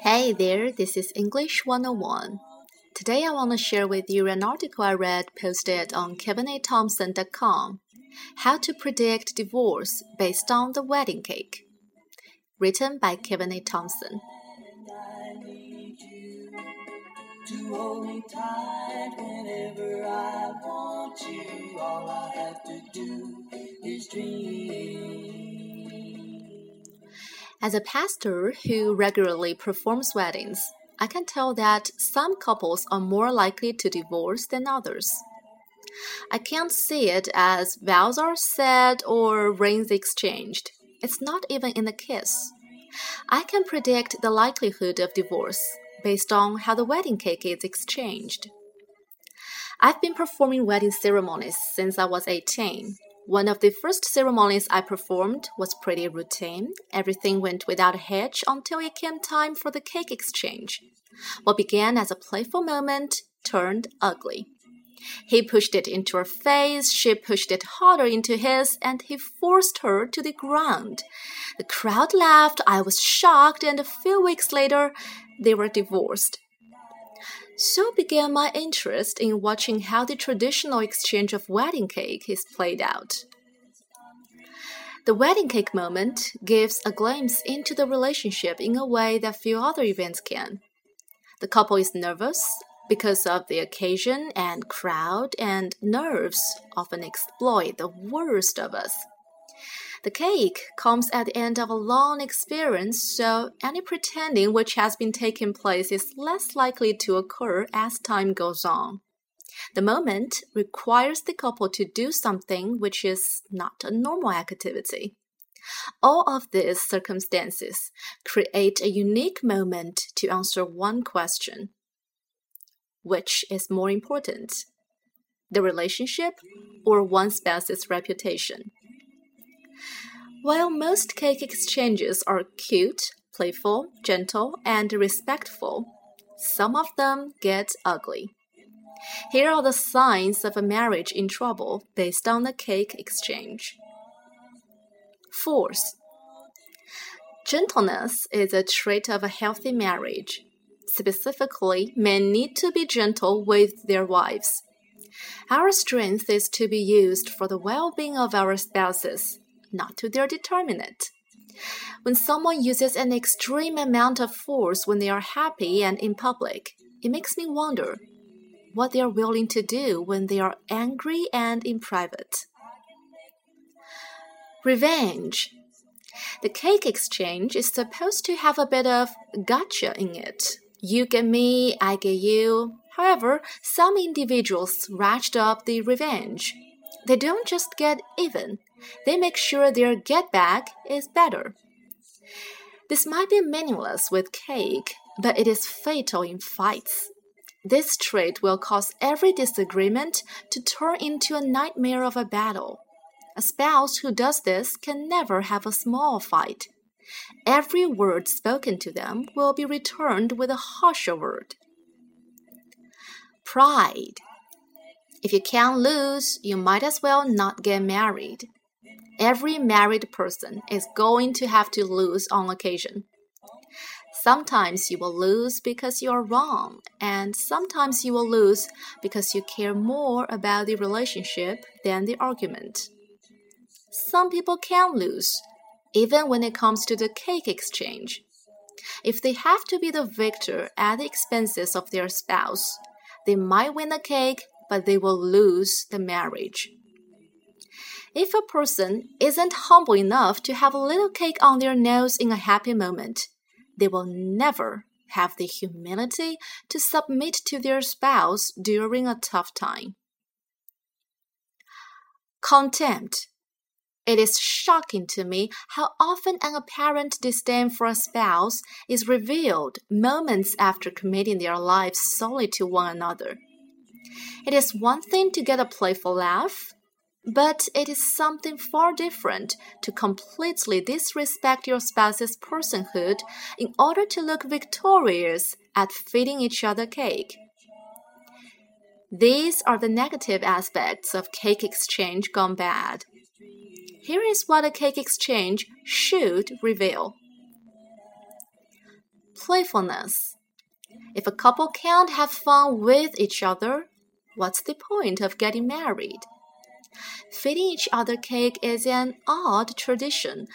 Hey there, this is English 101. Today I want to share with you an article I read posted on kevinathompson.com How to Predict Divorce Based on the Wedding Cake. Written by Kevin A. Thompson. As a pastor who regularly performs weddings, I can tell that some couples are more likely to divorce than others. I can't see it as vows are said or rings exchanged. It's not even in the kiss. I can predict the likelihood of divorce based on how the wedding cake is exchanged. I've been performing wedding ceremonies since I was 18. One of the first ceremonies I performed was pretty routine. Everything went without a hitch until it came time for the cake exchange. What began as a playful moment turned ugly. He pushed it into her face, she pushed it harder into his, and he forced her to the ground. The crowd laughed, I was shocked, and a few weeks later, they were divorced. So began my interest in watching how the traditional exchange of wedding cake is played out. The wedding cake moment gives a glimpse into the relationship in a way that few other events can. The couple is nervous because of the occasion and crowd, and nerves often exploit the worst of us. The cake comes at the end of a long experience, so any pretending which has been taking place is less likely to occur as time goes on. The moment requires the couple to do something which is not a normal activity. All of these circumstances create a unique moment to answer one question which is more important? The relationship or one spouse's reputation? While most cake exchanges are cute, playful, gentle, and respectful, some of them get ugly. Here are the signs of a marriage in trouble based on the cake exchange. Force. Gentleness is a trait of a healthy marriage. Specifically, men need to be gentle with their wives. Our strength is to be used for the well being of our spouses, not to their detriment. When someone uses an extreme amount of force when they are happy and in public, it makes me wonder what they are willing to do when they are angry and in private. Revenge. The cake exchange is supposed to have a bit of gotcha in it. You get me, I get you. However, some individuals ratchet up the revenge. They don't just get even, they make sure their get back is better. This might be meaningless with cake, but it is fatal in fights. This trait will cause every disagreement to turn into a nightmare of a battle. A spouse who does this can never have a small fight. Every word spoken to them will be returned with a harsher word. Pride. If you can't lose, you might as well not get married. Every married person is going to have to lose on occasion. Sometimes you will lose because you are wrong, and sometimes you will lose because you care more about the relationship than the argument. Some people can lose even when it comes to the cake exchange. If they have to be the victor at the expenses of their spouse, they might win the cake, but they will lose the marriage. If a person isn't humble enough to have a little cake on their nose in a happy moment, they will never have the humility to submit to their spouse during a tough time. Contempt it is shocking to me how often an apparent disdain for a spouse is revealed moments after committing their lives solely to one another. It is one thing to get a playful laugh, But it is something far different to completely disrespect your spouse's personhood in order to look victorious at feeding each other cake. These are the negative aspects of cake exchange gone bad. Here is what a cake exchange should reveal playfulness. If a couple can't have fun with each other, what's the point of getting married? Feeding each other cake is an odd tradition,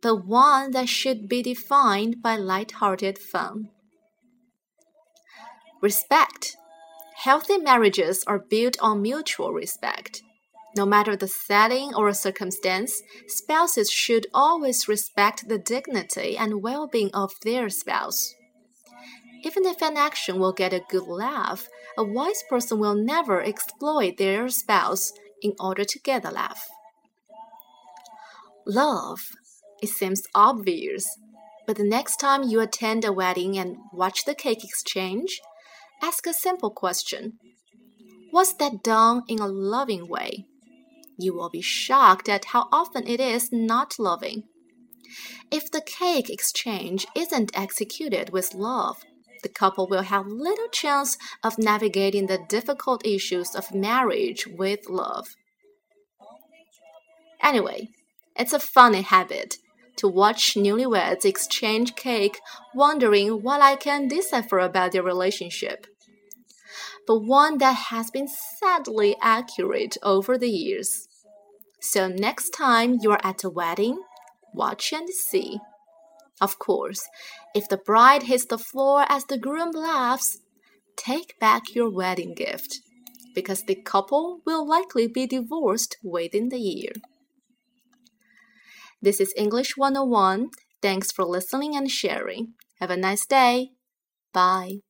but one that should be defined by light-hearted fun. Respect. Healthy marriages are built on mutual respect. No matter the setting or circumstance, spouses should always respect the dignity and well being of their spouse. Even if an action will get a good laugh, a wise person will never exploit their spouse in order to get a laugh. Love. It seems obvious, but the next time you attend a wedding and watch the cake exchange, ask a simple question Was that done in a loving way? You will be shocked at how often it is not loving. If the cake exchange isn't executed with love, the couple will have little chance of navigating the difficult issues of marriage with love. Anyway, it's a funny habit to watch newlyweds exchange cake, wondering what I can decipher about their relationship. But one that has been sadly accurate over the years. So next time you're at a wedding, watch and see. Of course, if the bride hits the floor as the groom laughs, take back your wedding gift, because the couple will likely be divorced within the year. This is English 101. Thanks for listening and sharing. Have a nice day. Bye.